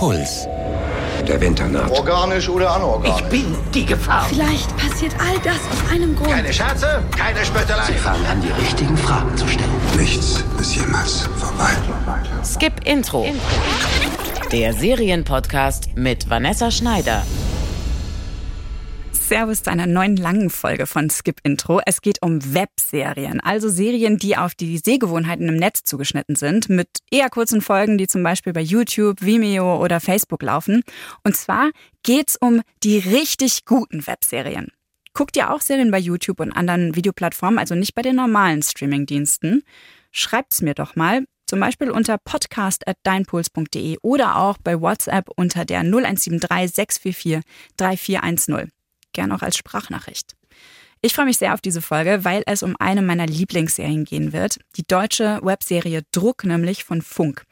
Puls. Der Winter naht. Organisch oder anorganisch? Ich bin die Gefahr. Vielleicht passiert all das aus einem Grund. Keine Scherze, keine Spöttelei. Sie fangen an, die richtigen Fragen zu stellen. Nichts ist jemals vorbei. Skip Intro. Der Serienpodcast mit Vanessa Schneider. Servus zu einer neuen langen Folge von Skip Intro. Es geht um Webserien, also Serien, die auf die Sehgewohnheiten im Netz zugeschnitten sind, mit eher kurzen Folgen, die zum Beispiel bei YouTube, Vimeo oder Facebook laufen. Und zwar geht's um die richtig guten Webserien. Guckt ihr auch Serien bei YouTube und anderen Videoplattformen, also nicht bei den normalen Streamingdiensten? Schreibt's mir doch mal zum Beispiel unter podcast.deinpuls.de oder auch bei WhatsApp unter der 0173 644 3410 gern auch als Sprachnachricht. Ich freue mich sehr auf diese Folge, weil es um eine meiner Lieblingsserien gehen wird. Die deutsche Webserie Druck, nämlich von Funk.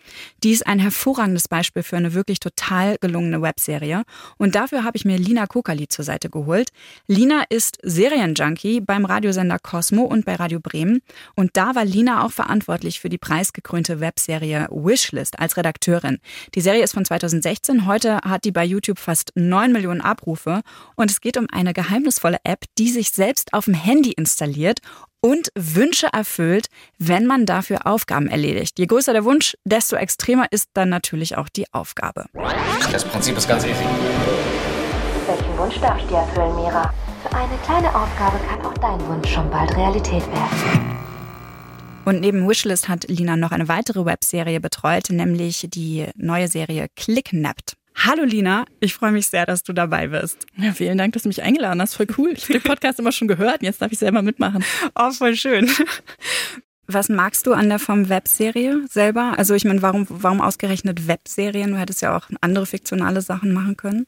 Die ist ein hervorragendes Beispiel für eine wirklich total gelungene Webserie. Und dafür habe ich mir Lina Kokali zur Seite geholt. Lina ist Serienjunkie beim Radiosender Cosmo und bei Radio Bremen. Und da war Lina auch verantwortlich für die preisgekrönte Webserie Wishlist als Redakteurin. Die Serie ist von 2016. Heute hat die bei YouTube fast 9 Millionen Abrufe. Und es geht um eine geheimnisvolle App, die sich selbst selbst auf dem Handy installiert und Wünsche erfüllt, wenn man dafür Aufgaben erledigt. Je größer der Wunsch, desto extremer ist dann natürlich auch die Aufgabe. Das Prinzip ist ganz easy. Welchen Wunsch darf ich dir erfüllen, Mira? Für eine kleine Aufgabe kann auch dein Wunsch schon bald Realität werden. Und neben Wishlist hat Lina noch eine weitere Webserie betreut, nämlich die neue Serie Clicknapped. Hallo Lina, ich freue mich sehr, dass du dabei bist. Ja, vielen Dank, dass du mich eingeladen hast. Voll cool. Ich habe den Podcast immer schon gehört und jetzt darf ich selber mitmachen. Oh, voll schön. Was magst du an der Form Webserie selber? Also ich meine, warum, warum ausgerechnet Webserien? Du hättest ja auch andere fiktionale Sachen machen können.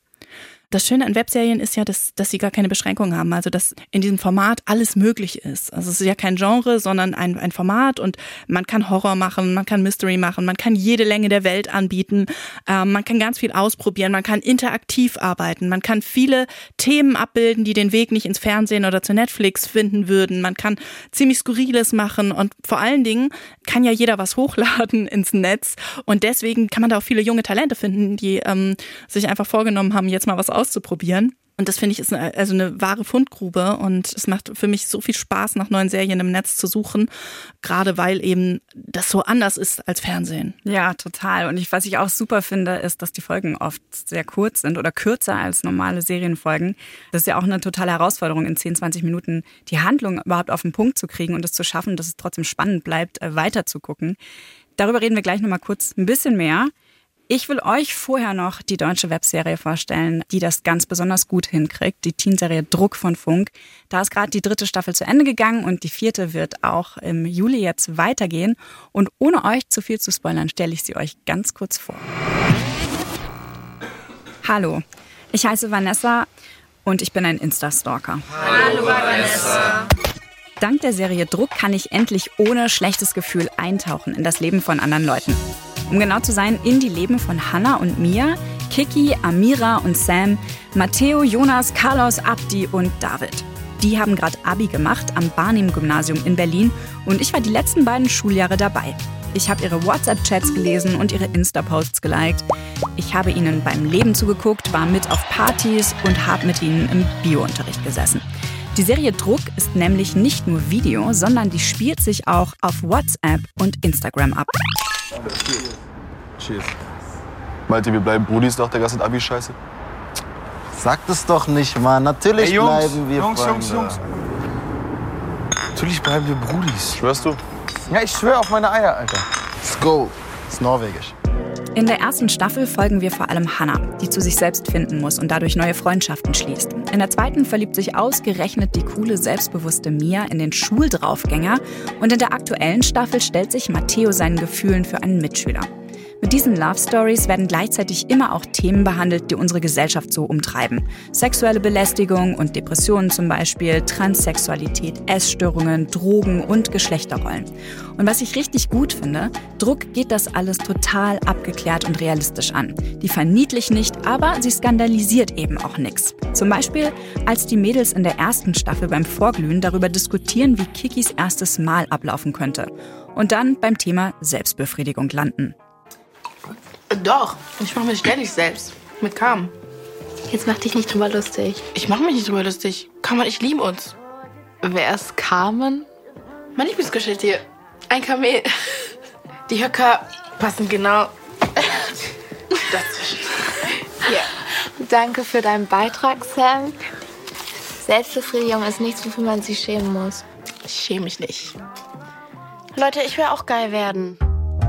Das Schöne an Webserien ist ja, dass, dass sie gar keine Beschränkungen haben. Also, dass in diesem Format alles möglich ist. Also, es ist ja kein Genre, sondern ein, ein Format und man kann Horror machen, man kann Mystery machen, man kann jede Länge der Welt anbieten, ähm, man kann ganz viel ausprobieren, man kann interaktiv arbeiten, man kann viele Themen abbilden, die den Weg nicht ins Fernsehen oder zu Netflix finden würden. Man kann ziemlich Skurriles machen und vor allen Dingen kann ja jeder was hochladen ins Netz und deswegen kann man da auch viele junge Talente finden, die ähm, sich einfach vorgenommen haben, jetzt mal was auszuprobieren. Und das finde ich ist eine, also eine wahre Fundgrube und es macht für mich so viel Spaß, nach neuen Serien im Netz zu suchen, gerade weil eben das so anders ist als Fernsehen. Ja, total. Und ich, was ich auch super finde, ist, dass die Folgen oft sehr kurz sind oder kürzer als normale Serienfolgen. Das ist ja auch eine totale Herausforderung, in 10, 20 Minuten die Handlung überhaupt auf den Punkt zu kriegen und es zu schaffen, dass es trotzdem spannend bleibt, äh, weiter zu gucken. Darüber reden wir gleich nochmal kurz ein bisschen mehr. Ich will euch vorher noch die deutsche Webserie vorstellen, die das ganz besonders gut hinkriegt. Die Teenserie Druck von Funk. Da ist gerade die dritte Staffel zu Ende gegangen und die vierte wird auch im Juli jetzt weitergehen. Und ohne euch zu viel zu spoilern, stelle ich sie euch ganz kurz vor. Hallo, ich heiße Vanessa und ich bin ein Insta-Stalker. Hallo Vanessa. Dank der Serie Druck kann ich endlich ohne schlechtes Gefühl eintauchen in das Leben von anderen Leuten. Um genau zu sein, in die Leben von Hannah und Mia, Kiki, Amira und Sam, Matteo, Jonas, Carlos, Abdi und David. Die haben gerade Abi gemacht am Barnim-Gymnasium in Berlin und ich war die letzten beiden Schuljahre dabei. Ich habe ihre WhatsApp-Chats gelesen und ihre Insta-Posts geliked. Ich habe ihnen beim Leben zugeguckt, war mit auf Partys und habe mit ihnen im Biounterricht gesessen. Die Serie Druck ist nämlich nicht nur Video, sondern die spielt sich auch auf WhatsApp und Instagram ab. Cheers. Malte, wir bleiben Brudis nach der ganzen Abi-Scheiße? Sag das doch nicht, Mann. Natürlich Ey, Jungs, bleiben wir Jungs, Freunde. Jungs, Jungs. Natürlich bleiben wir Brudis. Schwörst du? Ja, ich schwöre auf meine Eier, Alter. Let's go. Das ist norwegisch. In der ersten Staffel folgen wir vor allem Hannah, die zu sich selbst finden muss und dadurch neue Freundschaften schließt. In der zweiten verliebt sich ausgerechnet die coole, selbstbewusste Mia in den Schuldraufgänger und in der aktuellen Staffel stellt sich Matteo seinen Gefühlen für einen Mitschüler. Mit diesen Love Stories werden gleichzeitig immer auch Themen behandelt, die unsere Gesellschaft so umtreiben. Sexuelle Belästigung und Depressionen zum Beispiel, Transsexualität, Essstörungen, Drogen und Geschlechterrollen. Und was ich richtig gut finde, Druck geht das alles total abgeklärt und realistisch an. Die verniedlicht nicht, aber sie skandalisiert eben auch nichts. Zum Beispiel, als die Mädels in der ersten Staffel beim Vorglühen darüber diskutieren, wie Kikis erstes Mal ablaufen könnte. Und dann beim Thema Selbstbefriedigung landen. Doch, ich mache mich ständig selbst. Mit Carmen. Jetzt mach dich nicht drüber lustig. Ich mache mich nicht drüber lustig. Carmen und ich lieben uns. Wer ist Carmen? Mein Lieblingskuscheltier. Ein Kamel. Die Höcker passen genau dazwischen. Ja. Danke für deinen Beitrag, Sam. Selbstbefriedigung ist nichts, wofür man sich schämen muss. Ich schäme mich nicht. Leute, ich will auch geil werden.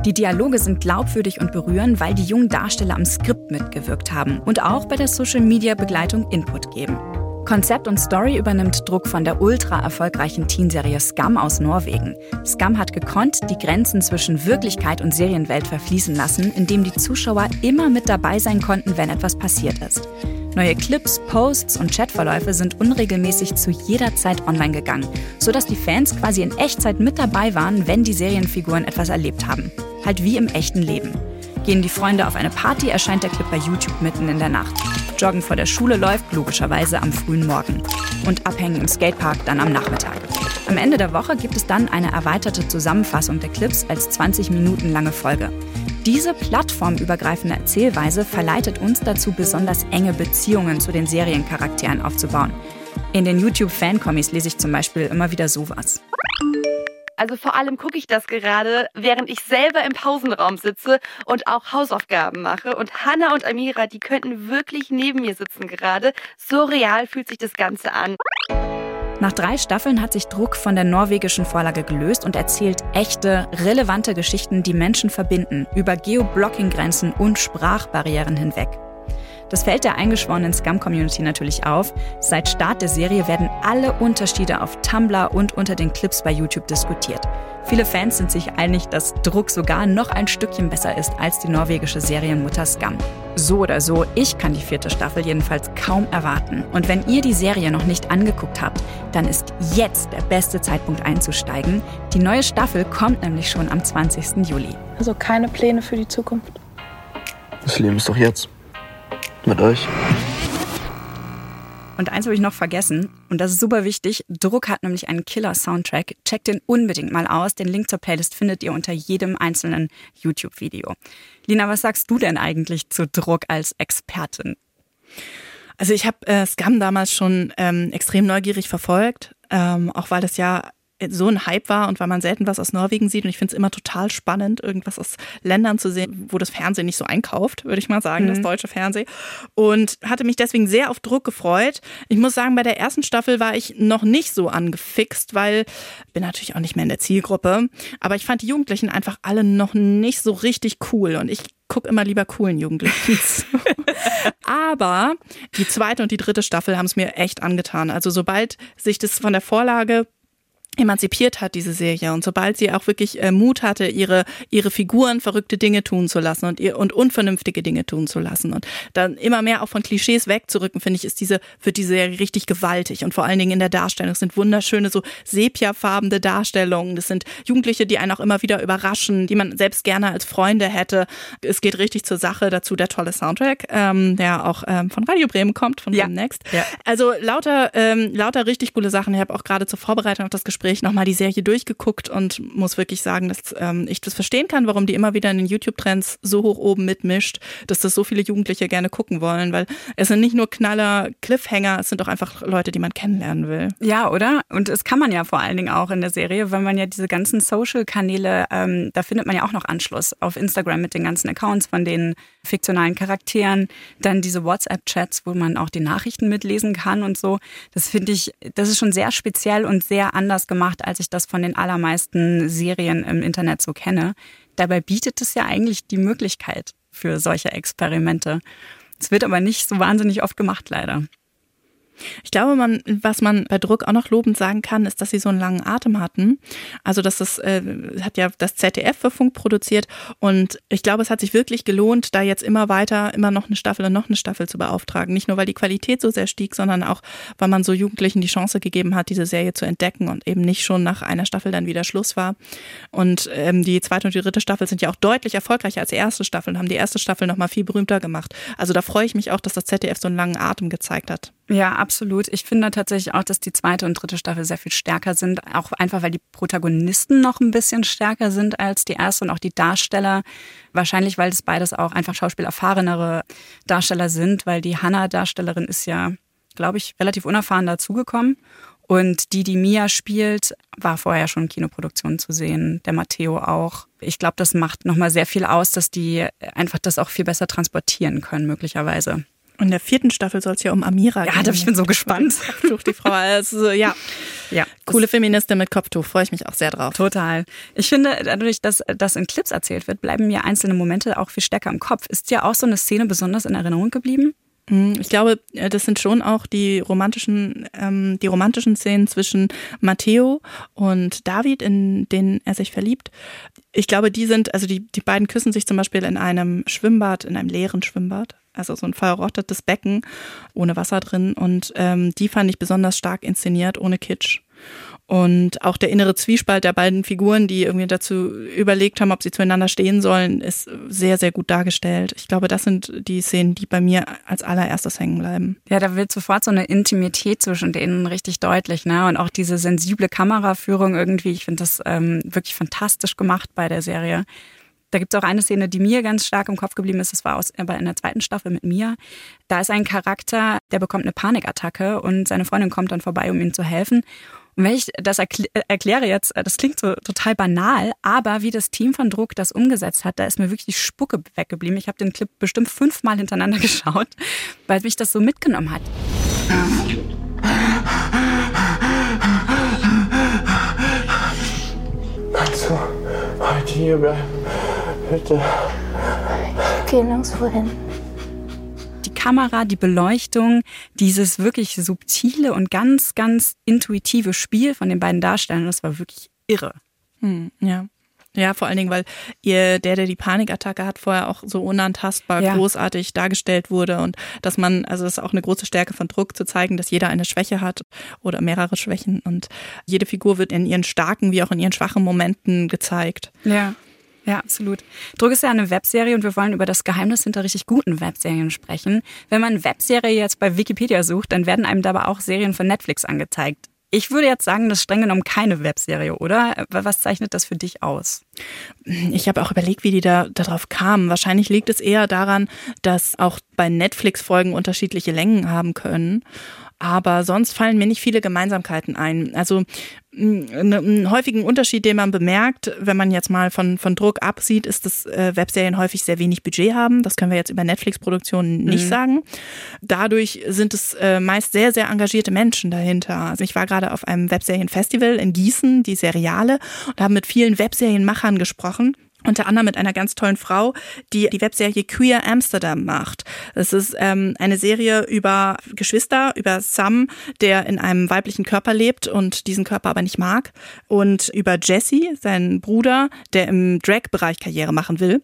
Die Dialoge sind glaubwürdig und berühren, weil die jungen Darsteller am Skript mitgewirkt haben und auch bei der Social-Media-Begleitung Input geben. Konzept und Story übernimmt Druck von der ultra erfolgreichen Teenserie Scum aus Norwegen. Scum hat gekonnt die Grenzen zwischen Wirklichkeit und Serienwelt verfließen lassen, indem die Zuschauer immer mit dabei sein konnten, wenn etwas passiert ist. Neue Clips, Posts und Chatverläufe sind unregelmäßig zu jeder Zeit online gegangen, sodass die Fans quasi in Echtzeit mit dabei waren, wenn die Serienfiguren etwas erlebt haben. Halt wie im echten Leben. Gehen die Freunde auf eine Party, erscheint der Clip bei YouTube mitten in der Nacht. Joggen vor der Schule läuft logischerweise am frühen Morgen. Und Abhängen im Skatepark dann am Nachmittag. Am Ende der Woche gibt es dann eine erweiterte Zusammenfassung der Clips als 20 Minuten lange Folge. Diese plattformübergreifende Erzählweise verleitet uns dazu, besonders enge Beziehungen zu den Seriencharakteren aufzubauen. In den YouTube-Fankommis lese ich zum Beispiel immer wieder sowas. Also vor allem gucke ich das gerade, während ich selber im Pausenraum sitze und auch Hausaufgaben mache. Und Hanna und Amira, die könnten wirklich neben mir sitzen gerade. So real fühlt sich das Ganze an. Nach drei Staffeln hat sich Druck von der norwegischen Vorlage gelöst und erzählt echte, relevante Geschichten, die Menschen verbinden, über Geoblocking-Grenzen und Sprachbarrieren hinweg. Das fällt der eingeschworenen Scum-Community natürlich auf. Seit Start der Serie werden alle Unterschiede auf Tumblr und unter den Clips bei YouTube diskutiert. Viele Fans sind sich einig, dass Druck sogar noch ein Stückchen besser ist als die norwegische Serienmutter Scum. So oder so, ich kann die vierte Staffel jedenfalls kaum erwarten. Und wenn ihr die Serie noch nicht angeguckt habt, dann ist jetzt der beste Zeitpunkt einzusteigen. Die neue Staffel kommt nämlich schon am 20. Juli. Also keine Pläne für die Zukunft. Das Leben ist doch jetzt. Mit euch. Und eins habe ich noch vergessen, und das ist super wichtig. Druck hat nämlich einen Killer-Soundtrack. Checkt den unbedingt mal aus. Den Link zur Playlist findet ihr unter jedem einzelnen YouTube-Video. Lina, was sagst du denn eigentlich zu Druck als Expertin? Also ich habe äh, Scam damals schon ähm, extrem neugierig verfolgt, ähm, auch weil das ja so ein Hype war und weil man selten was aus Norwegen sieht. Und ich finde es immer total spannend, irgendwas aus Ländern zu sehen, wo das Fernsehen nicht so einkauft, würde ich mal sagen, mhm. das deutsche Fernsehen. Und hatte mich deswegen sehr auf Druck gefreut. Ich muss sagen, bei der ersten Staffel war ich noch nicht so angefixt, weil ich bin natürlich auch nicht mehr in der Zielgruppe. Aber ich fand die Jugendlichen einfach alle noch nicht so richtig cool. Und ich gucke immer lieber coolen Jugendlichen. Aber die zweite und die dritte Staffel haben es mir echt angetan. Also sobald sich das von der Vorlage emanzipiert hat, diese Serie. Und sobald sie auch wirklich äh, Mut hatte, ihre, ihre Figuren verrückte Dinge tun zu lassen und, ihr, und unvernünftige Dinge tun zu lassen und dann immer mehr auch von Klischees wegzurücken, finde ich, ist diese, für diese Serie richtig gewaltig. Und vor allen Dingen in der Darstellung. Es sind wunderschöne, so sepiafarbene Darstellungen. Das sind Jugendliche, die einen auch immer wieder überraschen, die man selbst gerne als Freunde hätte. Es geht richtig zur Sache. Dazu der tolle Soundtrack, ähm, der auch ähm, von Radio Bremen kommt, von ja. Next. Ja. Also lauter, ähm, lauter richtig coole Sachen. Ich habe auch gerade zur Vorbereitung auf das Gespräch Gespräch nochmal die Serie durchgeguckt und muss wirklich sagen, dass ähm, ich das verstehen kann, warum die immer wieder in den YouTube-Trends so hoch oben mitmischt, dass das so viele Jugendliche gerne gucken wollen, weil es sind nicht nur Knaller, Cliffhanger, es sind auch einfach Leute, die man kennenlernen will. Ja, oder? Und es kann man ja vor allen Dingen auch in der Serie, weil man ja diese ganzen Social-Kanäle, ähm, da findet man ja auch noch Anschluss auf Instagram mit den ganzen Accounts von den fiktionalen Charakteren, dann diese WhatsApp-Chats, wo man auch die Nachrichten mitlesen kann und so. Das finde ich, das ist schon sehr speziell und sehr anders gemacht, als ich das von den allermeisten Serien im Internet so kenne. Dabei bietet es ja eigentlich die Möglichkeit für solche Experimente. Es wird aber nicht so wahnsinnig oft gemacht, leider. Ich glaube, man, was man bei Druck auch noch lobend sagen kann, ist, dass sie so einen langen Atem hatten. Also, dass das äh, hat ja das ZDF für Funk produziert und ich glaube, es hat sich wirklich gelohnt, da jetzt immer weiter, immer noch eine Staffel und noch eine Staffel zu beauftragen. Nicht nur, weil die Qualität so sehr stieg, sondern auch, weil man so Jugendlichen die Chance gegeben hat, diese Serie zu entdecken und eben nicht schon nach einer Staffel dann wieder Schluss war. Und ähm, die zweite und die dritte Staffel sind ja auch deutlich erfolgreicher als die erste Staffel und haben die erste Staffel nochmal viel berühmter gemacht. Also da freue ich mich auch, dass das ZDF so einen langen Atem gezeigt hat. Ja, absolut. Ich finde tatsächlich auch, dass die zweite und dritte Staffel sehr viel stärker sind. Auch einfach, weil die Protagonisten noch ein bisschen stärker sind als die erste und auch die Darsteller. Wahrscheinlich, weil das beides auch einfach schauspielerfahrenere Darsteller sind, weil die Hannah-Darstellerin ist ja, glaube ich, relativ unerfahren dazugekommen. Und die, die Mia spielt, war vorher schon in Kinoproduktionen zu sehen, der Matteo auch. Ich glaube, das macht nochmal sehr viel aus, dass die einfach das auch viel besser transportieren können, möglicherweise. In der vierten Staffel soll es ja um Amira gehen. Ja, ich bin so gespannt. Kopftuch, die Frau. Also, ja. ja. Coole Feministin mit Kopftuch, freue ich mich auch sehr drauf. Total. Ich finde, dadurch, dass das in Clips erzählt wird, bleiben mir einzelne Momente auch viel stärker im Kopf. Ist dir auch so eine Szene besonders in Erinnerung geblieben? Mhm. Ich glaube, äh, das sind schon auch die romantischen, ähm, die romantischen Szenen zwischen Matteo und David, in denen er sich verliebt. Ich glaube, die sind, also die, die beiden küssen sich zum Beispiel in einem Schwimmbad, in einem leeren Schwimmbad. Also so ein verrottetes Becken ohne Wasser drin. Und ähm, die fand ich besonders stark inszeniert, ohne Kitsch. Und auch der innere Zwiespalt der beiden Figuren, die irgendwie dazu überlegt haben, ob sie zueinander stehen sollen, ist sehr, sehr gut dargestellt. Ich glaube, das sind die Szenen, die bei mir als allererstes hängen bleiben. Ja, da wird sofort so eine Intimität zwischen denen richtig deutlich, ne? Und auch diese sensible Kameraführung irgendwie, ich finde das ähm, wirklich fantastisch gemacht bei der Serie. Da gibt es auch eine Szene, die mir ganz stark im Kopf geblieben ist. Das war aus, aber in der zweiten Staffel mit Mia. Da ist ein Charakter, der bekommt eine Panikattacke und seine Freundin kommt dann vorbei, um ihm zu helfen. Und wenn ich das erkl äh, erkläre jetzt, äh, das klingt so total banal, aber wie das Team von Druck das umgesetzt hat, da ist mir wirklich die Spucke weggeblieben. Ich habe den Clip bestimmt fünfmal hintereinander geschaut, weil mich das so mitgenommen hat. Du heute hier bleiben? Bitte. Ich gehe nirgendwo hin die Kamera, die Beleuchtung, dieses wirklich subtile und ganz, ganz intuitive Spiel von den beiden Darstellern, das war wirklich irre. Hm, ja. Ja, vor allen Dingen, weil ihr, der, der die Panikattacke hat, vorher auch so unantastbar ja. großartig dargestellt wurde und dass man, also das ist auch eine große Stärke von Druck zu zeigen, dass jeder eine Schwäche hat oder mehrere Schwächen und jede Figur wird in ihren starken wie auch in ihren schwachen Momenten gezeigt. Ja. Ja, absolut. Druck ist ja eine Webserie und wir wollen über das Geheimnis hinter richtig guten Webserien sprechen. Wenn man Webserie jetzt bei Wikipedia sucht, dann werden einem dabei auch Serien von Netflix angezeigt. Ich würde jetzt sagen, das ist streng genommen keine Webserie, oder? Was zeichnet das für dich aus? Ich habe auch überlegt, wie die da darauf kamen. Wahrscheinlich liegt es eher daran, dass auch bei Netflix Folgen unterschiedliche Längen haben können aber sonst fallen mir nicht viele Gemeinsamkeiten ein. Also einen häufigen Unterschied, den man bemerkt, wenn man jetzt mal von, von Druck absieht, ist, dass äh, Webserien häufig sehr wenig Budget haben. Das können wir jetzt über Netflix-Produktionen nicht mhm. sagen. Dadurch sind es äh, meist sehr, sehr engagierte Menschen dahinter. Also ich war gerade auf einem Webserienfestival in Gießen, die Seriale, und habe mit vielen Webserienmachern gesprochen unter anderem mit einer ganz tollen Frau, die die Webserie Queer Amsterdam macht. Es ist ähm, eine Serie über Geschwister, über Sam, der in einem weiblichen Körper lebt und diesen Körper aber nicht mag, und über Jesse, seinen Bruder, der im Drag-Bereich Karriere machen will.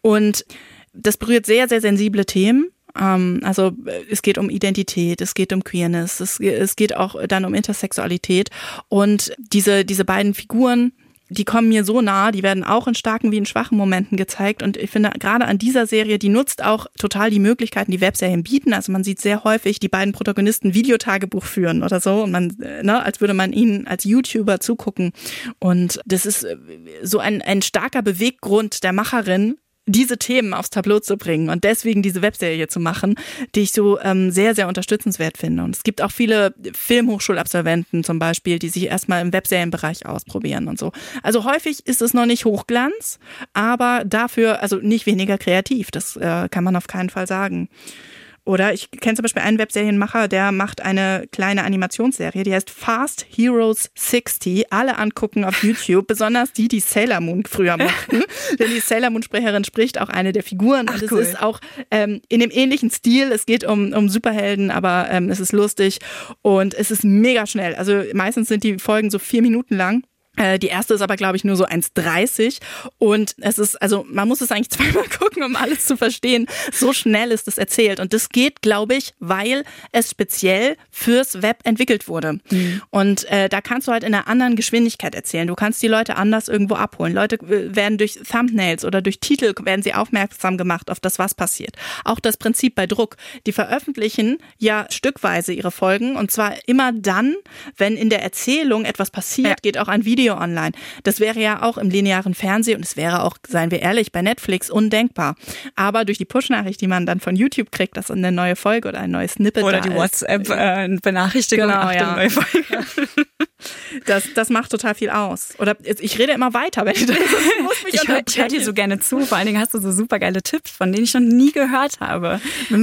Und das berührt sehr, sehr sensible Themen. Ähm, also es geht um Identität, es geht um Queerness, es, es geht auch dann um Intersexualität. Und diese, diese beiden Figuren, die kommen mir so nah, die werden auch in starken wie in schwachen Momenten gezeigt. Und ich finde, gerade an dieser Serie, die nutzt auch total die Möglichkeiten, die Webserien bieten. Also man sieht sehr häufig die beiden Protagonisten Videotagebuch führen oder so. Und man, äh, ne, als würde man ihnen als YouTuber zugucken. Und das ist äh, so ein, ein starker Beweggrund der Macherin, diese Themen aufs Tableau zu bringen und deswegen diese Webserie zu machen, die ich so ähm, sehr, sehr unterstützenswert finde. Und es gibt auch viele Filmhochschulabsolventen zum Beispiel, die sich erstmal im Webserienbereich ausprobieren und so. Also häufig ist es noch nicht Hochglanz, aber dafür, also nicht weniger kreativ, das äh, kann man auf keinen Fall sagen. Oder ich kenne zum Beispiel einen Webserienmacher, der macht eine kleine Animationsserie, die heißt Fast Heroes 60. Alle angucken auf YouTube, besonders die, die Sailor Moon früher machten. Denn die Sailor Moon-Sprecherin spricht auch eine der Figuren. Ach, und es cool. ist auch ähm, in dem ähnlichen Stil. Es geht um, um Superhelden, aber ähm, es ist lustig und es ist mega schnell. Also meistens sind die Folgen so vier Minuten lang. Äh, die erste ist aber, glaube ich, nur so 1,30 und es ist, also man muss es eigentlich zweimal gucken, um alles zu verstehen. So schnell ist es erzählt und das geht, glaube ich, weil es speziell fürs Web entwickelt wurde. Mhm. Und äh, da kannst du halt in einer anderen Geschwindigkeit erzählen. Du kannst die Leute anders irgendwo abholen. Leute äh, werden durch Thumbnails oder durch Titel werden sie aufmerksam gemacht auf das, was passiert. Auch das Prinzip bei Druck. Die veröffentlichen ja stückweise ihre Folgen und zwar immer dann, wenn in der Erzählung etwas passiert, ja. geht auch ein Video Video online. Das wäre ja auch im linearen Fernsehen und es wäre auch, seien wir ehrlich, bei Netflix undenkbar. Aber durch die Push-Nachricht, die man dann von YouTube kriegt, dass eine neue Folge oder ein neues Snippet oder die WhatsApp-Benachrichtigung, genau, ja. neue Folge. Das, das macht total viel aus. Oder ich rede immer weiter, wenn ich das muss mich Ich höre hör dir so gerne zu. Vor allen Dingen hast du so super geile Tipps, von denen ich noch nie gehört habe.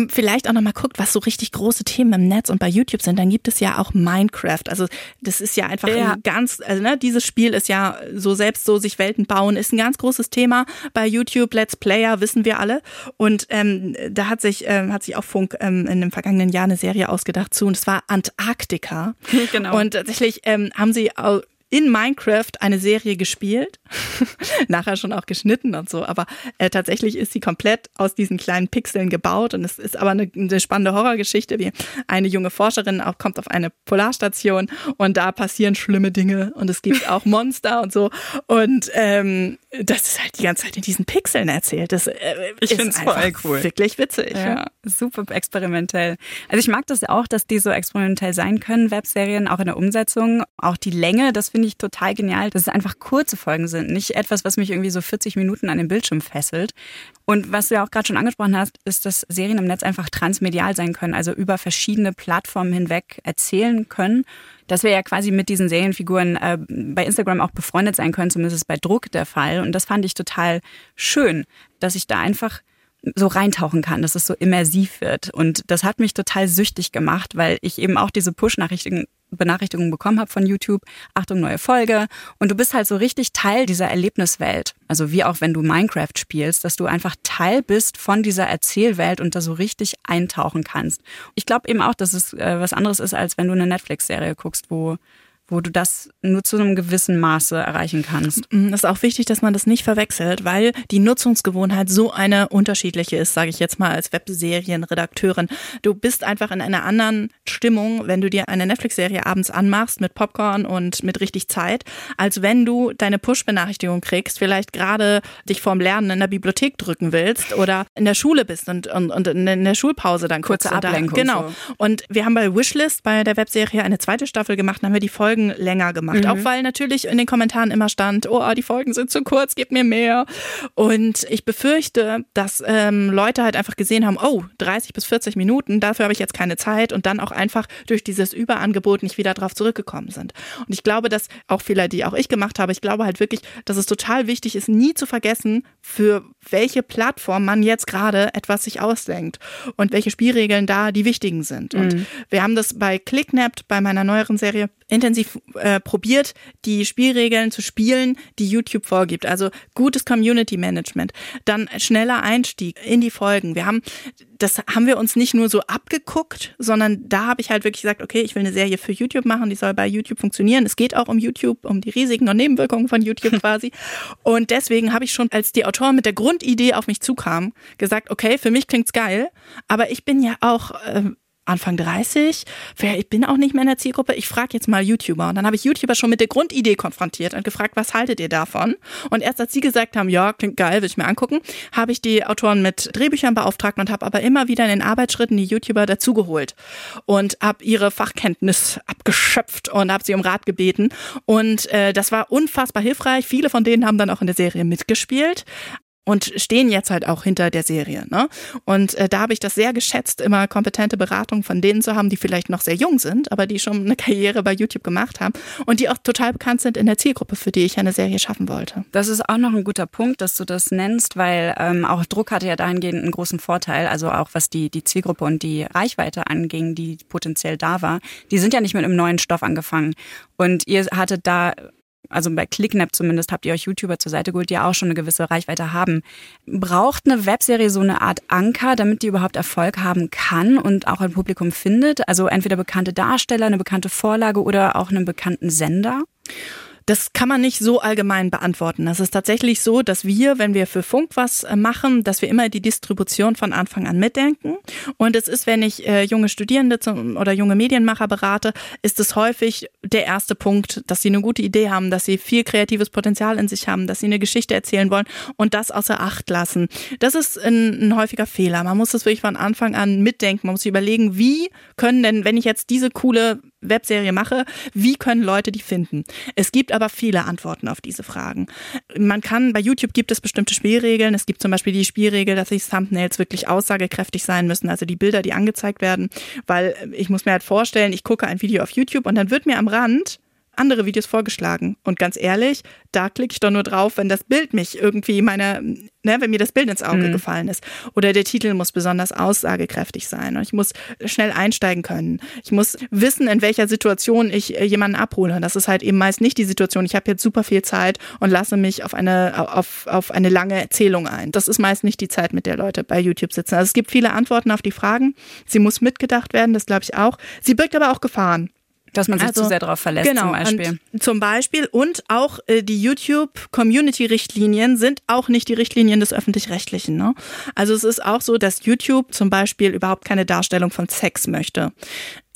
Vielleicht auch nochmal guckt, was so richtig große Themen im Netz und bei YouTube sind. Dann gibt es ja auch Minecraft. Also das ist ja einfach ja. ein ganz, also ne, dieses Spiel ist ja so selbst so sich Welten bauen, ist ein ganz großes Thema bei YouTube. Let's Player wissen wir alle. Und ähm, da hat sich ähm, hat sich auch Funk ähm, in dem vergangenen Jahr eine Serie ausgedacht zu. Und es war Antarktika. genau. Und tatsächlich ähm, haben sie in Minecraft eine Serie gespielt, nachher schon auch geschnitten und so, aber äh, tatsächlich ist sie komplett aus diesen kleinen Pixeln gebaut und es ist aber eine, eine spannende Horrorgeschichte, wie eine junge Forscherin auch kommt auf eine Polarstation und da passieren schlimme Dinge und es gibt auch Monster und so und ähm, das ist halt die ganze Zeit in diesen Pixeln erzählt. Das äh, ich finde es voll cool. Wirklich witzig. Ja, ja, super experimentell. Also ich mag das auch, dass die so experimentell sein können, Webserien, auch in der Umsetzung. Auch die Länge, das finde ich total genial, dass es einfach kurze Folgen sind. Nicht etwas, was mich irgendwie so 40 Minuten an den Bildschirm fesselt. Und was du ja auch gerade schon angesprochen hast, ist, dass Serien im Netz einfach transmedial sein können, also über verschiedene Plattformen hinweg erzählen können. Dass wir ja quasi mit diesen Serienfiguren äh, bei Instagram auch befreundet sein können, zumindest ist bei Druck der Fall. Und das fand ich total schön, dass ich da einfach so reintauchen kann, dass es so immersiv wird. Und das hat mich total süchtig gemacht, weil ich eben auch diese Push-Nachrichten Benachrichtigungen bekommen habe von YouTube, Achtung, neue Folge. Und du bist halt so richtig Teil dieser Erlebniswelt. Also wie auch wenn du Minecraft spielst, dass du einfach Teil bist von dieser Erzählwelt und da so richtig eintauchen kannst. Ich glaube eben auch, dass es äh, was anderes ist, als wenn du eine Netflix-Serie guckst, wo wo du das nur zu einem gewissen Maße erreichen kannst. Mm, es ist auch wichtig, dass man das nicht verwechselt, weil die Nutzungsgewohnheit so eine unterschiedliche ist, sage ich jetzt mal als Webserienredakteurin. Du bist einfach in einer anderen Stimmung, wenn du dir eine Netflix-Serie abends anmachst mit Popcorn und mit richtig Zeit, als wenn du deine Push-Benachrichtigung kriegst, vielleicht gerade dich vorm Lernen in der Bibliothek drücken willst oder in der Schule bist und, und, und in der Schulpause dann kurze Ablenkung. Da, genau. So. Und wir haben bei Wishlist bei der Webserie eine zweite Staffel gemacht, dann haben wir die Folge Folgen länger gemacht. Mhm. Auch weil natürlich in den Kommentaren immer stand, oh, die Folgen sind zu kurz, gib mir mehr. Und ich befürchte, dass ähm, Leute halt einfach gesehen haben, oh, 30 bis 40 Minuten, dafür habe ich jetzt keine Zeit und dann auch einfach durch dieses Überangebot nicht wieder drauf zurückgekommen sind. Und ich glaube, dass auch Fehler, die auch ich gemacht habe, ich glaube halt wirklich, dass es total wichtig ist, nie zu vergessen, für welche Plattform man jetzt gerade etwas sich ausdenkt und welche Spielregeln da die wichtigen sind. Und mhm. wir haben das bei Clicknapped, bei meiner neueren Serie, intensiv äh, probiert, die Spielregeln zu spielen, die YouTube vorgibt. Also gutes Community Management, dann schneller Einstieg in die Folgen. Wir haben, das haben wir uns nicht nur so abgeguckt, sondern da habe ich halt wirklich gesagt, okay, ich will eine Serie für YouTube machen, die soll bei YouTube funktionieren. Es geht auch um YouTube, um die Risiken und Nebenwirkungen von YouTube quasi. Und deswegen habe ich schon, als die Autoren mit der Grundidee auf mich zukamen, gesagt, okay, für mich klingt's geil, aber ich bin ja auch äh, Anfang 30, ich bin auch nicht mehr in der Zielgruppe, ich frage jetzt mal YouTuber. Und dann habe ich YouTuber schon mit der Grundidee konfrontiert und gefragt, was haltet ihr davon? Und erst als sie gesagt haben, ja, klingt geil, will ich mir angucken, habe ich die Autoren mit Drehbüchern beauftragt und habe aber immer wieder in den Arbeitsschritten die YouTuber dazugeholt und habe ihre Fachkenntnis abgeschöpft und habe sie um Rat gebeten. Und äh, das war unfassbar hilfreich. Viele von denen haben dann auch in der Serie mitgespielt und stehen jetzt halt auch hinter der Serie. Ne? Und äh, da habe ich das sehr geschätzt, immer kompetente Beratung von denen zu haben, die vielleicht noch sehr jung sind, aber die schon eine Karriere bei YouTube gemacht haben und die auch total bekannt sind in der Zielgruppe, für die ich eine Serie schaffen wollte. Das ist auch noch ein guter Punkt, dass du das nennst, weil ähm, auch Druck hatte ja dahingehend einen großen Vorteil, also auch was die, die Zielgruppe und die Reichweite anging, die potenziell da war. Die sind ja nicht mit einem neuen Stoff angefangen. Und ihr hattet da also bei ClickNap zumindest habt ihr euch YouTuber zur Seite geholt, die auch schon eine gewisse Reichweite haben. Braucht eine Webserie so eine Art Anker, damit die überhaupt Erfolg haben kann und auch ein Publikum findet? Also entweder bekannte Darsteller, eine bekannte Vorlage oder auch einen bekannten Sender? Das kann man nicht so allgemein beantworten. Das ist tatsächlich so, dass wir, wenn wir für Funk was äh, machen, dass wir immer die Distribution von Anfang an mitdenken. Und es ist, wenn ich äh, junge Studierende zum, oder junge Medienmacher berate, ist es häufig der erste Punkt, dass sie eine gute Idee haben, dass sie viel kreatives Potenzial in sich haben, dass sie eine Geschichte erzählen wollen und das außer Acht lassen. Das ist ein, ein häufiger Fehler. Man muss das wirklich von Anfang an mitdenken. Man muss sich überlegen, wie können denn, wenn ich jetzt diese coole Webserie mache, wie können Leute die finden? Es gibt aber viele Antworten auf diese Fragen. Man kann, bei YouTube gibt es bestimmte Spielregeln. Es gibt zum Beispiel die Spielregel, dass die Thumbnails wirklich aussagekräftig sein müssen, also die Bilder, die angezeigt werden, weil ich muss mir halt vorstellen, ich gucke ein Video auf YouTube und dann wird mir am Rand andere Videos vorgeschlagen. Und ganz ehrlich, da klicke ich doch nur drauf, wenn das Bild mich irgendwie meine, ne, wenn mir das Bild ins Auge mhm. gefallen ist. Oder der Titel muss besonders aussagekräftig sein. Und ich muss schnell einsteigen können. Ich muss wissen, in welcher Situation ich äh, jemanden abhole. Das ist halt eben meist nicht die Situation, ich habe jetzt super viel Zeit und lasse mich auf eine, auf, auf eine lange Erzählung ein. Das ist meist nicht die Zeit, mit der Leute bei YouTube sitzen. Also es gibt viele Antworten auf die Fragen. Sie muss mitgedacht werden, das glaube ich auch. Sie birgt aber auch Gefahren. Dass man sich also, zu sehr darauf verlässt genau, zum Beispiel. zum Beispiel und auch äh, die YouTube-Community-Richtlinien sind auch nicht die Richtlinien des Öffentlich-Rechtlichen. Ne? Also es ist auch so, dass YouTube zum Beispiel überhaupt keine Darstellung von Sex möchte.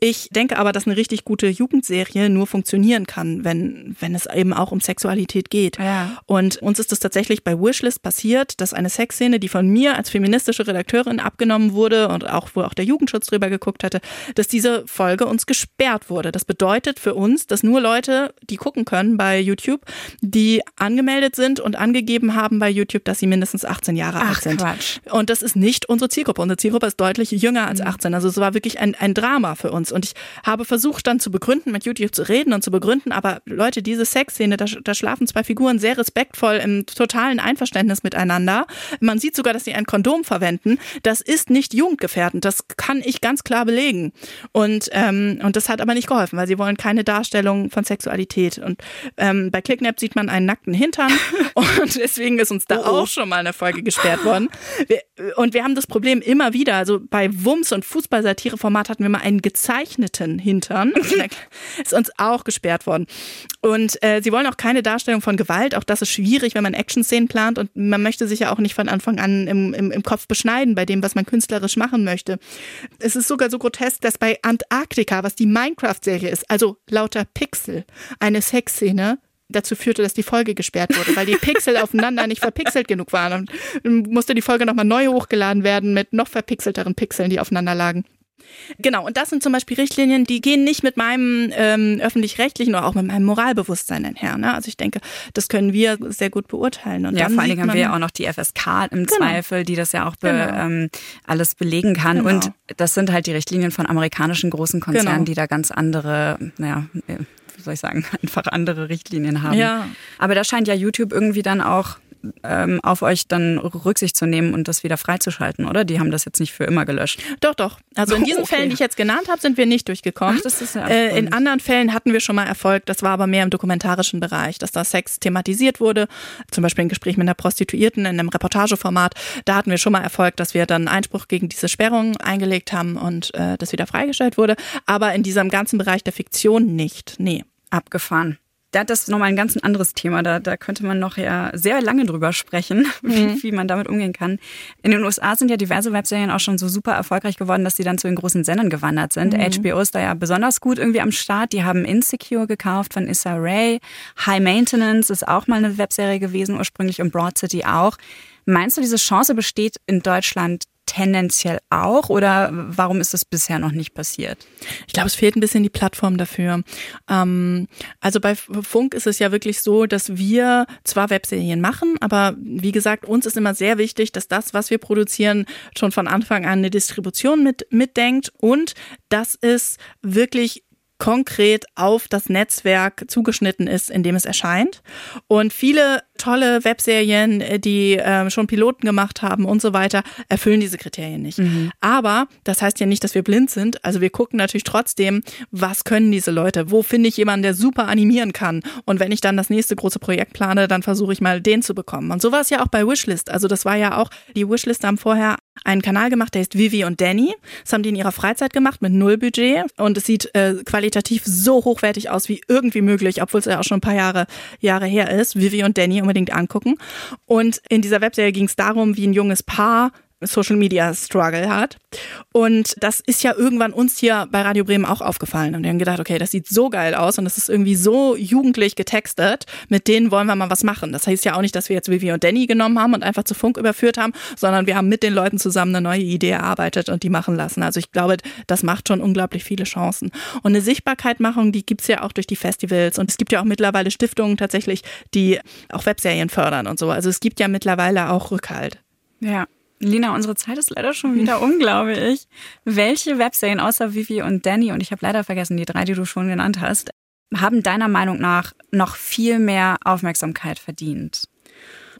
Ich denke aber, dass eine richtig gute Jugendserie nur funktionieren kann, wenn, wenn es eben auch um Sexualität geht. Ja. Und uns ist es tatsächlich bei Wishlist passiert, dass eine Sexszene, die von mir als feministische Redakteurin abgenommen wurde und auch, wo auch der Jugendschutz drüber geguckt hatte, dass diese Folge uns gesperrt wurde. Das bedeutet für uns, dass nur Leute, die gucken können bei YouTube, die angemeldet sind und angegeben haben bei YouTube, dass sie mindestens 18 Jahre Ach, alt sind. Quatsch. Und das ist nicht unsere Zielgruppe. Unsere Zielgruppe ist deutlich jünger als 18. Mhm. Also es war wirklich ein, ein Drama für uns. Und ich habe versucht dann zu begründen, mit YouTube zu reden und zu begründen, aber Leute, diese Sexszene, da, da schlafen zwei Figuren sehr respektvoll im totalen Einverständnis miteinander. Man sieht sogar, dass sie ein Kondom verwenden. Das ist nicht jugendgefährdend. Das kann ich ganz klar belegen. Und, ähm, und das hat aber nicht geholfen, weil sie wollen keine Darstellung von Sexualität. Und ähm, bei Clicknap sieht man einen nackten Hintern und deswegen ist uns da oh, oh. auch schon mal eine Folge gesperrt worden. Wir, und wir haben das Problem immer wieder. Also bei Wums und Fußballsatire-Format hatten wir mal einen gezeigt gezeichneten Hintern. ist uns auch gesperrt worden. Und äh, sie wollen auch keine Darstellung von Gewalt. Auch das ist schwierig, wenn man Action-Szenen plant und man möchte sich ja auch nicht von Anfang an im, im, im Kopf beschneiden bei dem, was man künstlerisch machen möchte. Es ist sogar so grotesk, dass bei Antarktika, was die Minecraft-Serie ist, also lauter Pixel, eine Sexszene dazu führte, dass die Folge gesperrt wurde, weil die Pixel aufeinander nicht verpixelt genug waren. Und musste die Folge nochmal neu hochgeladen werden mit noch verpixelteren Pixeln, die aufeinander lagen. Genau, und das sind zum Beispiel Richtlinien, die gehen nicht mit meinem ähm, öffentlich-rechtlichen oder auch mit meinem Moralbewusstsein einher. Ne? Also ich denke, das können wir sehr gut beurteilen. Und ja, vor allen Dingen haben wir ja auch noch die FSK im genau. Zweifel, die das ja auch be, genau. ähm, alles belegen kann. Genau. Und das sind halt die Richtlinien von amerikanischen großen Konzernen, genau. die da ganz andere, naja, wie soll ich sagen, einfach andere Richtlinien haben. Ja. Aber da scheint ja YouTube irgendwie dann auch ähm, auf euch dann Rücksicht zu nehmen und das wieder freizuschalten, oder? Die haben das jetzt nicht für immer gelöscht. Doch, doch. Also in diesen okay. Fällen, die ich jetzt genannt habe, sind wir nicht durchgekommen. Ach, das ist ja äh, in anderen Fällen hatten wir schon mal Erfolg. Das war aber mehr im dokumentarischen Bereich, dass da Sex thematisiert wurde. Zum Beispiel ein Gespräch mit einer Prostituierten in einem Reportageformat. Da hatten wir schon mal Erfolg, dass wir dann Einspruch gegen diese Sperrung eingelegt haben und äh, das wieder freigestellt wurde. Aber in diesem ganzen Bereich der Fiktion nicht. Nee. Abgefahren da das ist nochmal ein ganz anderes Thema. Da, da könnte man noch ja sehr lange drüber sprechen, wie, mhm. wie man damit umgehen kann. In den USA sind ja diverse Webserien auch schon so super erfolgreich geworden, dass sie dann zu den großen Sendern gewandert sind. Mhm. HBO ist da ja besonders gut irgendwie am Start. Die haben Insecure gekauft von Issa Rae. High Maintenance ist auch mal eine Webserie gewesen, ursprünglich und Broad City auch. Meinst du, diese Chance besteht in Deutschland tendenziell auch oder warum ist das bisher noch nicht passiert? Ich glaube, es fehlt ein bisschen die Plattform dafür. Ähm, also bei Funk ist es ja wirklich so, dass wir zwar Webserien machen, aber wie gesagt, uns ist immer sehr wichtig, dass das, was wir produzieren, schon von Anfang an eine Distribution mit, mitdenkt und dass es wirklich konkret auf das Netzwerk zugeschnitten ist, in dem es erscheint. Und viele tolle Webserien, äh, die äh, schon Piloten gemacht haben und so weiter, erfüllen diese Kriterien nicht. Mhm. Aber das heißt ja nicht, dass wir blind sind. Also wir gucken natürlich trotzdem, was können diese Leute? Wo finde ich jemanden, der super animieren kann? Und wenn ich dann das nächste große Projekt plane, dann versuche ich mal den zu bekommen. Und so war es ja auch bei Wishlist. Also das war ja auch, die Wishlist haben vorher einen Kanal gemacht, der heißt Vivi und Danny. Das haben die in ihrer Freizeit gemacht mit null Budget und es sieht äh, qualitativ so hochwertig aus wie irgendwie möglich, obwohl es ja auch schon ein paar Jahre, Jahre her ist. Vivi und Danny unbedingt angucken. Und in dieser Webserie ging es darum, wie ein junges Paar Social Media Struggle hat. Und das ist ja irgendwann uns hier bei Radio Bremen auch aufgefallen. Und wir haben gedacht, okay, das sieht so geil aus und das ist irgendwie so jugendlich getextet. Mit denen wollen wir mal was machen. Das heißt ja auch nicht, dass wir jetzt Vivi und Danny genommen haben und einfach zu Funk überführt haben, sondern wir haben mit den Leuten zusammen eine neue Idee erarbeitet und die machen lassen. Also ich glaube, das macht schon unglaublich viele Chancen. Und eine Sichtbarkeitmachung, die gibt's ja auch durch die Festivals. Und es gibt ja auch mittlerweile Stiftungen tatsächlich, die auch Webserien fördern und so. Also es gibt ja mittlerweile auch Rückhalt. Ja. Lina, unsere Zeit ist leider schon wieder um, glaube ich. Welche Webserien außer Vivi und Danny, und ich habe leider vergessen, die drei, die du schon genannt hast, haben deiner Meinung nach noch viel mehr Aufmerksamkeit verdient?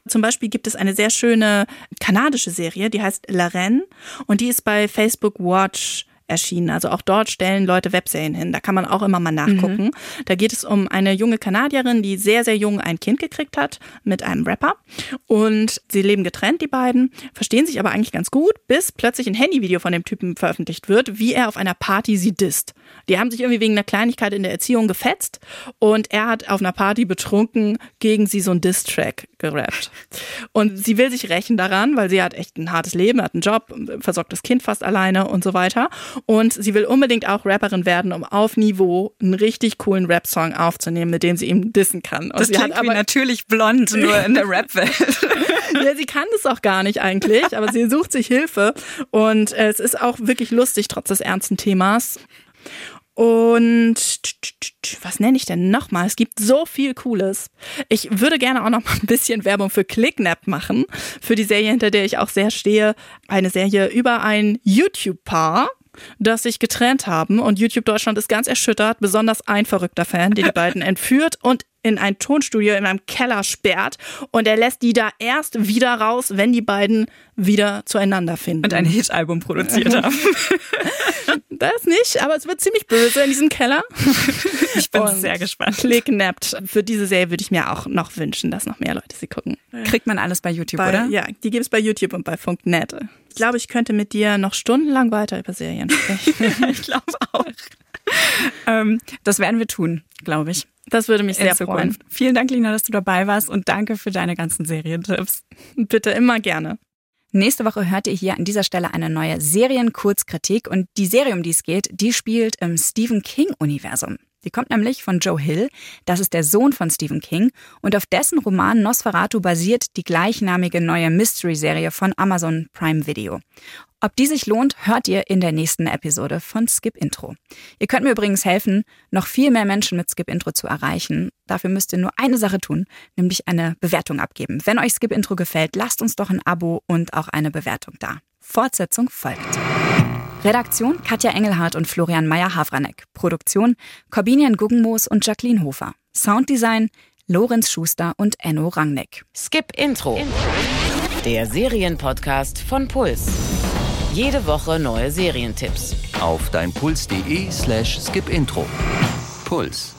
Zum Beispiel gibt es eine sehr schöne kanadische Serie, die heißt La Reine und die ist bei Facebook Watch erschienen. Also auch dort stellen Leute Webserien hin. Da kann man auch immer mal nachgucken. Mhm. Da geht es um eine junge Kanadierin, die sehr, sehr jung ein Kind gekriegt hat mit einem Rapper. Und sie leben getrennt, die beiden, verstehen sich aber eigentlich ganz gut, bis plötzlich ein Handyvideo von dem Typen veröffentlicht wird, wie er auf einer Party sie disst. Die haben sich irgendwie wegen einer Kleinigkeit in der Erziehung gefetzt und er hat auf einer Party betrunken gegen sie so ein Diss-Track gerappt. Und sie will sich rächen daran, weil sie hat echt ein hartes Leben, hat einen Job, versorgt das Kind fast alleine und so weiter. Und sie will unbedingt auch Rapperin werden, um auf Niveau einen richtig coolen Rap-Song aufzunehmen, mit dem sie ihm dissen kann. Und das klingt aber, wie natürlich blond, nur in der Rap-Welt. ja, sie kann das auch gar nicht eigentlich, aber sie sucht sich Hilfe. Und es ist auch wirklich lustig, trotz des ernsten Themas. Und was nenne ich denn nochmal? Es gibt so viel Cooles. Ich würde gerne auch noch mal ein bisschen Werbung für ClickNap machen, für die Serie, hinter der ich auch sehr stehe. Eine Serie über ein YouTube-Paar, das sich getrennt haben und YouTube Deutschland ist ganz erschüttert, besonders ein verrückter Fan, der die beiden entführt und in ein Tonstudio in einem Keller sperrt und er lässt die da erst wieder raus, wenn die beiden wieder zueinander finden. Und ein Hit-Album produziert haben. das nicht, aber es wird ziemlich böse in diesem Keller. Ich bin und sehr gespannt. Clicknapped. Für diese Serie würde ich mir auch noch wünschen, dass noch mehr Leute sie gucken. Kriegt man alles bei YouTube, bei, oder? Ja, die gibt es bei YouTube und bei Funknet. Ich glaube, ich könnte mit dir noch stundenlang weiter über Serien sprechen. ich glaube auch. ähm, das werden wir tun, glaube ich. Das würde mich sehr freuen. Vielen Dank, Lina, dass du dabei warst und danke für deine ganzen Serientipps. Bitte immer gerne. Nächste Woche hört ihr hier an dieser Stelle eine neue Serienkurzkritik und die Serie, um die es geht, die spielt im Stephen King-Universum. Die kommt nämlich von Joe Hill, das ist der Sohn von Stephen King, und auf dessen Roman Nosferatu basiert die gleichnamige neue Mystery-Serie von Amazon Prime Video. Ob die sich lohnt, hört ihr in der nächsten Episode von Skip Intro. Ihr könnt mir übrigens helfen, noch viel mehr Menschen mit Skip Intro zu erreichen. Dafür müsst ihr nur eine Sache tun, nämlich eine Bewertung abgeben. Wenn euch Skip Intro gefällt, lasst uns doch ein Abo und auch eine Bewertung da. Fortsetzung folgt. Redaktion Katja Engelhardt und Florian Meyer-Havranek. Produktion Corbinian Guggenmoos und Jacqueline Hofer. Sounddesign Lorenz Schuster und Enno Rangneck. Skip Intro. Der Serienpodcast von Puls. Jede Woche neue Serientipps. Auf deinpuls.de slash skipintro. Puls.